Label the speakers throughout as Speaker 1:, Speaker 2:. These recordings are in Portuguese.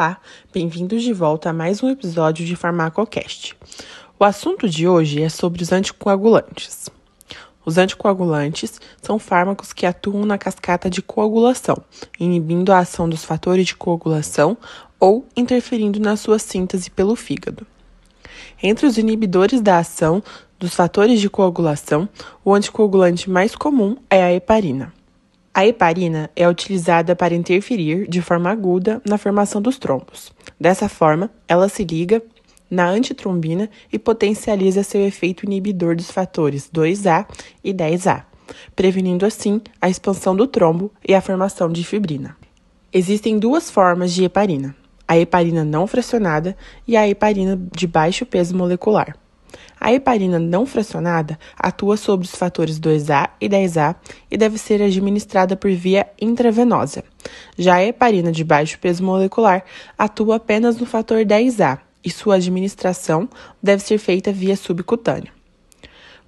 Speaker 1: Olá, bem-vindos de volta a mais um episódio de Farmacocast. O assunto de hoje é sobre os anticoagulantes. Os anticoagulantes são fármacos que atuam na cascata de coagulação, inibindo a ação dos fatores de coagulação ou interferindo na sua síntese pelo fígado. Entre os inibidores da ação dos fatores de coagulação, o anticoagulante mais comum é a heparina. A heparina é utilizada para interferir de forma aguda na formação dos trombos. Dessa forma, ela se liga na antitrombina e potencializa seu efeito inibidor dos fatores 2A e 10A, prevenindo assim a expansão do trombo e a formação de fibrina. Existem duas formas de heparina: a heparina não fracionada e a heparina de baixo peso molecular. A heparina não fracionada atua sobre os fatores 2A e 10A e deve ser administrada por via intravenosa. Já a heparina de baixo peso molecular atua apenas no fator 10A e sua administração deve ser feita via subcutânea.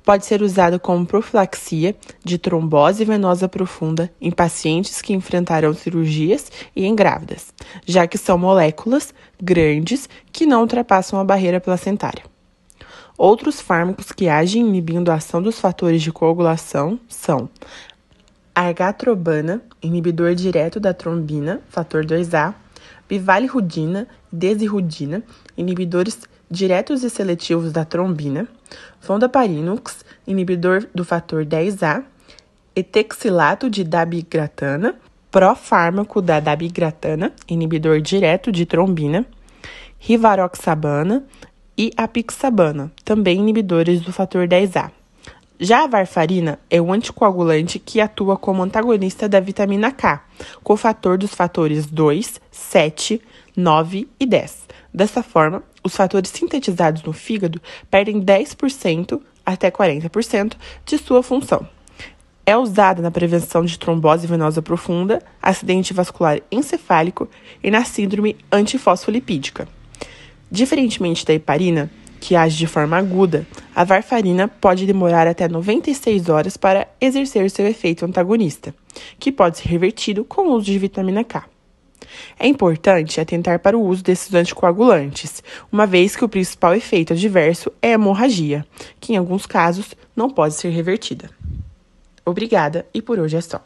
Speaker 1: Pode ser usada como profilaxia de trombose venosa profunda em pacientes que enfrentarão cirurgias e em grávidas, já que são moléculas grandes que não ultrapassam a barreira placentária. Outros fármacos que agem inibindo a ação dos fatores de coagulação são argatrobana, inibidor direto da trombina, fator 2A, bivalirudina e desirudina, inibidores diretos e seletivos da trombina, fondaparinux, inibidor do fator 10A, etexilato de dabigratana, profármaco da dabigratana, inibidor direto de trombina, rivaroxabana, e a pixabana, também inibidores do fator 10A. Já a varfarina é um anticoagulante que atua como antagonista da vitamina K, cofator dos fatores 2, 7, 9 e 10. Dessa forma, os fatores sintetizados no fígado perdem 10% até 40% de sua função. É usada na prevenção de trombose venosa profunda, acidente vascular encefálico e na síndrome antifosfolipídica. Diferentemente da heparina, que age de forma aguda, a varfarina pode demorar até 96 horas para exercer seu efeito antagonista, que pode ser revertido com o uso de vitamina K. É importante atentar para o uso desses anticoagulantes, uma vez que o principal efeito adverso é a hemorragia, que em alguns casos não pode ser revertida. Obrigada e por hoje é só.